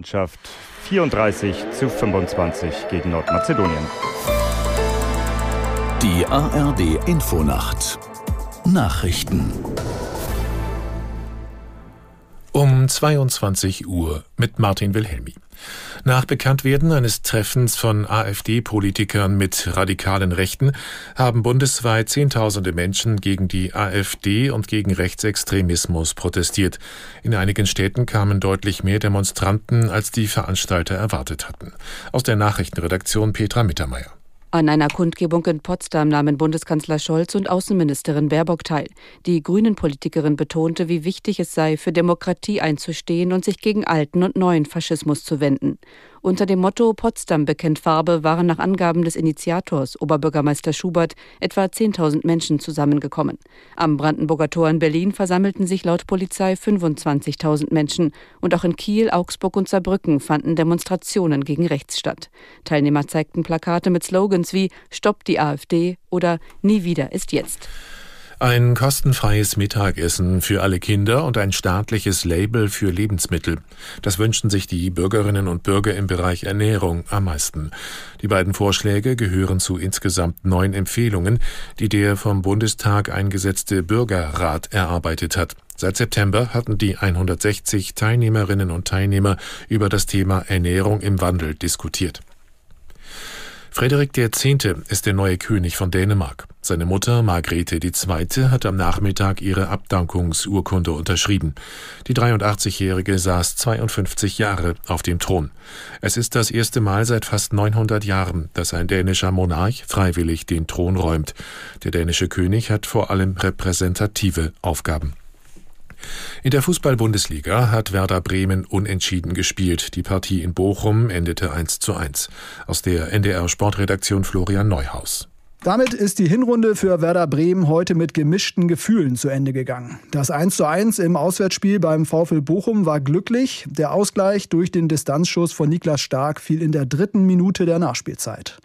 Mannschaft 34 zu 25 gegen Nordmazedonien. Die ARD Infonacht Nachrichten um 22 Uhr mit Martin Wilhelmi. Nach Bekanntwerden eines Treffens von AfD-Politikern mit radikalen Rechten haben bundesweit Zehntausende Menschen gegen die AfD und gegen Rechtsextremismus protestiert. In einigen Städten kamen deutlich mehr Demonstranten, als die Veranstalter erwartet hatten. Aus der Nachrichtenredaktion Petra Mittermeier. An einer Kundgebung in Potsdam nahmen Bundeskanzler Scholz und Außenministerin Baerbock teil. Die Grünen-Politikerin betonte, wie wichtig es sei, für Demokratie einzustehen und sich gegen alten und neuen Faschismus zu wenden. Unter dem Motto Potsdam bekennt Farbe waren nach Angaben des Initiators, Oberbürgermeister Schubert, etwa 10.000 Menschen zusammengekommen. Am Brandenburger Tor in Berlin versammelten sich laut Polizei 25.000 Menschen. Und auch in Kiel, Augsburg und Saarbrücken fanden Demonstrationen gegen rechts statt. Teilnehmer zeigten Plakate mit Slogans wie Stopp die AfD oder Nie wieder ist jetzt. Ein kostenfreies Mittagessen für alle Kinder und ein staatliches Label für Lebensmittel. Das wünschen sich die Bürgerinnen und Bürger im Bereich Ernährung am meisten. Die beiden Vorschläge gehören zu insgesamt neun Empfehlungen, die der vom Bundestag eingesetzte Bürgerrat erarbeitet hat. Seit September hatten die 160 Teilnehmerinnen und Teilnehmer über das Thema Ernährung im Wandel diskutiert. Frederik X. ist der neue König von Dänemark. Seine Mutter Margrethe II. hat am Nachmittag ihre Abdankungsurkunde unterschrieben. Die 83-Jährige saß 52 Jahre auf dem Thron. Es ist das erste Mal seit fast 900 Jahren, dass ein dänischer Monarch freiwillig den Thron räumt. Der dänische König hat vor allem repräsentative Aufgaben. In der Fußball-Bundesliga hat Werder Bremen unentschieden gespielt. Die Partie in Bochum endete 1 zu 1. Aus der NDR Sportredaktion Florian Neuhaus. Damit ist die Hinrunde für Werder Bremen heute mit gemischten Gefühlen zu Ende gegangen. Das 1:1 im Auswärtsspiel beim VfL Bochum war glücklich. Der Ausgleich durch den Distanzschuss von Niklas Stark fiel in der dritten Minute der Nachspielzeit.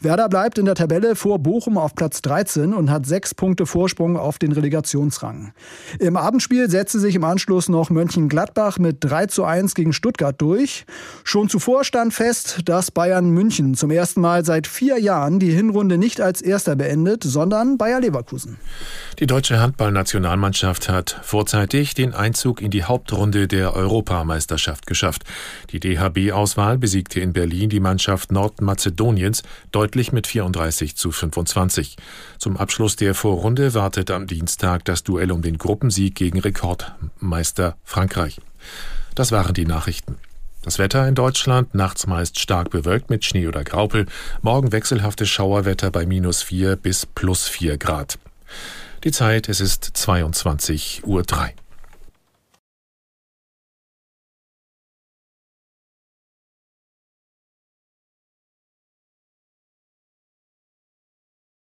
Werder bleibt in der Tabelle vor Bochum auf Platz 13 und hat sechs Punkte Vorsprung auf den Relegationsrang. Im Abendspiel setzte sich im Anschluss noch Mönchengladbach mit 3:1 gegen Stuttgart durch. Schon zuvor stand fest, dass Bayern München zum ersten Mal seit vier Jahren die Hinrunde nicht als Erster beendet, sondern Bayer Leverkusen. Die deutsche Handballnationalmannschaft hat vorzeitig den Einzug in die Hauptrunde der Europameisterschaft geschafft. Die DHB-Auswahl besiegte in Berlin die Mannschaft Nordmazedoniens deutlich mit 34 zu 25. Zum Abschluss der Vorrunde wartet am Dienstag das Duell um den Gruppensieg gegen Rekordmeister Frankreich. Das waren die Nachrichten. Das Wetter in Deutschland nachts meist stark bewölkt mit Schnee oder Graupel, morgen wechselhaftes Schauerwetter bei minus 4 bis plus 4 Grad. Die Zeit, es ist 22.03 Uhr.